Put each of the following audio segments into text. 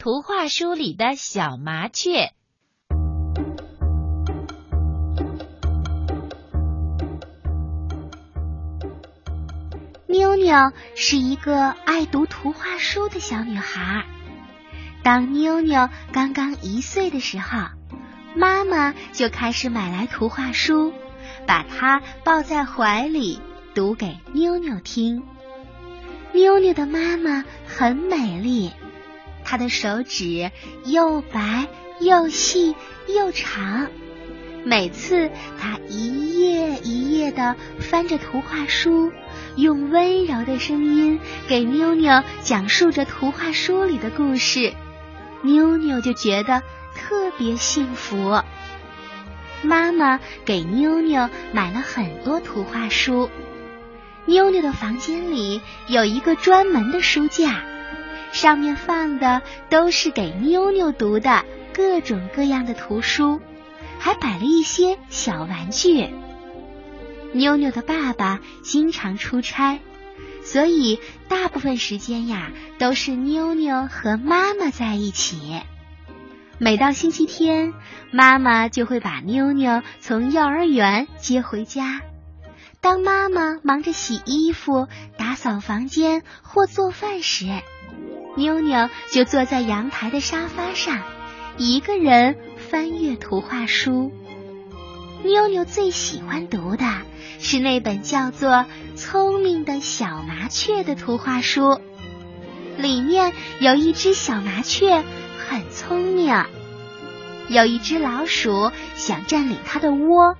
图画书里的小麻雀。妞妞是一个爱读图画书的小女孩。当妞妞刚刚一岁的时候，妈妈就开始买来图画书，把她抱在怀里读给妞妞听。妞妞的妈妈很美丽，她的手指又白又细又长。每次她一页一页的翻着图画书，用温柔的声音给妞妞讲述着图画书里的故事，妞妞就觉得特别幸福。妈妈给妞妞买了很多图画书。妞妞的房间里有一个专门的书架，上面放的都是给妞妞读的各种各样的图书，还摆了一些小玩具。妞妞的爸爸经常出差，所以大部分时间呀都是妞妞和妈妈在一起。每到星期天，妈妈就会把妞妞从幼儿园接回家。当妈妈忙着洗衣服、打扫房间或做饭时，妞妞就坐在阳台的沙发上，一个人翻阅图画书。妞妞最喜欢读的是那本叫做《聪明的小麻雀》的图画书，里面有一只小麻雀很聪明，有一只老鼠想占领它的窝，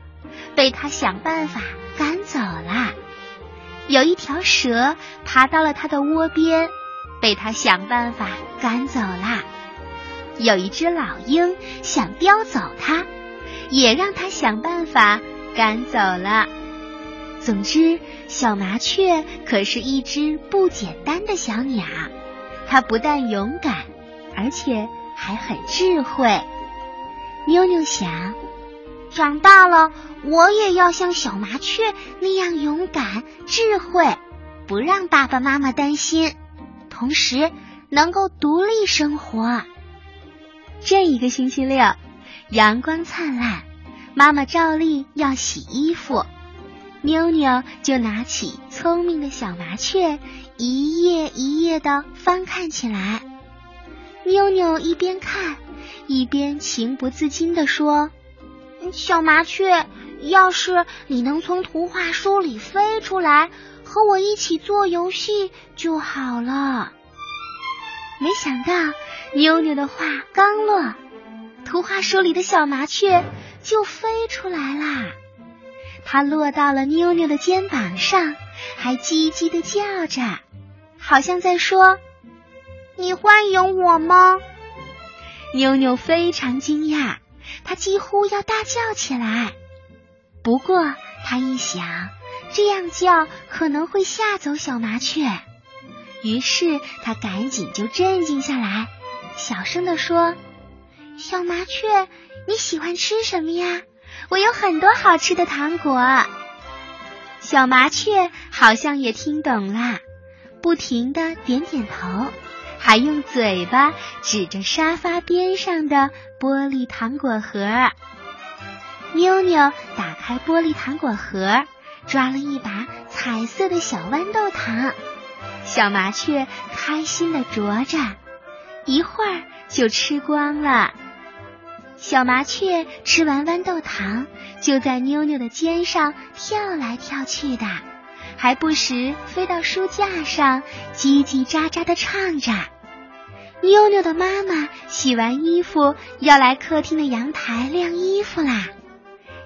被它想办法。赶走了，有一条蛇爬到了它的窝边，被它想办法赶走了。有一只老鹰想叼走它，也让它想办法赶走了。总之，小麻雀可是一只不简单的小鸟，它不但勇敢，而且还很智慧。妞妞想。长大了，我也要像小麻雀那样勇敢、智慧，不让爸爸妈妈担心，同时能够独立生活。这一个星期六，阳光灿烂，妈妈照例要洗衣服，妞妞就拿起聪明的小麻雀，一页一页的翻看起来。妞妞一边看，一边情不自禁地说。小麻雀，要是你能从图画书里飞出来，和我一起做游戏就好了。没想到，妞妞的话刚落，图画书里的小麻雀就飞出来啦。它落到了妞妞的肩膀上，还叽叽的叫着，好像在说：“你欢迎我吗？”妞妞非常惊讶。她几乎要大叫起来，不过他一想，这样叫可能会吓走小麻雀，于是他赶紧就镇静下来，小声的说：“小麻雀，你喜欢吃什么呀？我有很多好吃的糖果。”小麻雀好像也听懂了，不停的点点头。还用嘴巴指着沙发边上的玻璃糖果盒。妞妞打开玻璃糖果盒，抓了一把彩色的小豌豆糖。小麻雀开心的啄着，一会儿就吃光了。小麻雀吃完豌豆糖，就在妞妞的肩上跳来跳去的。还不时飞到书架上，叽叽喳喳的唱着。妞妞的妈妈洗完衣服，要来客厅的阳台晾衣服啦。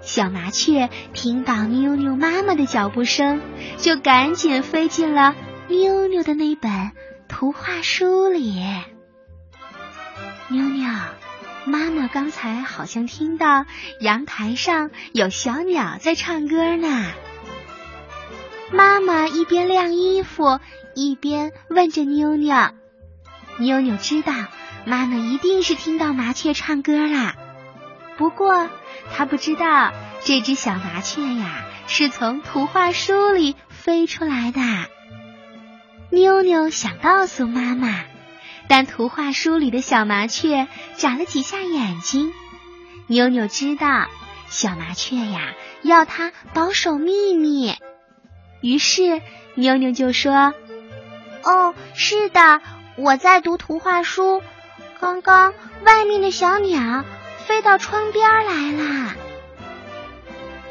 小麻雀听到妞妞妈妈的脚步声，就赶紧飞进了妞妞的那本图画书里。妞妞，妈妈刚才好像听到阳台上有小鸟在唱歌呢。妈妈一边晾衣服，一边问着妞妞：“妞妞知道，妈妈一定是听到麻雀唱歌啦。不过，他不知道这只小麻雀呀，是从图画书里飞出来的。妞妞想告诉妈妈，但图画书里的小麻雀眨了几下眼睛。妞妞知道小麻雀呀要它保守秘密，于是妞妞就说：“哦，是的，我在读图画书。刚刚外面的小鸟飞到窗边来了。”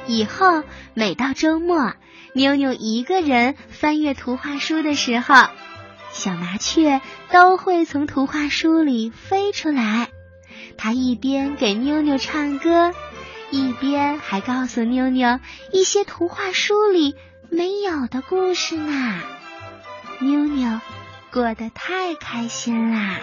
以后每到周末，妞妞一个人翻阅图画书的时候，小麻雀都会从图画书里飞出来。它一边给妞妞唱歌，一边还告诉妞妞一些图画书里没有的故事呢。妞妞过得太开心啦！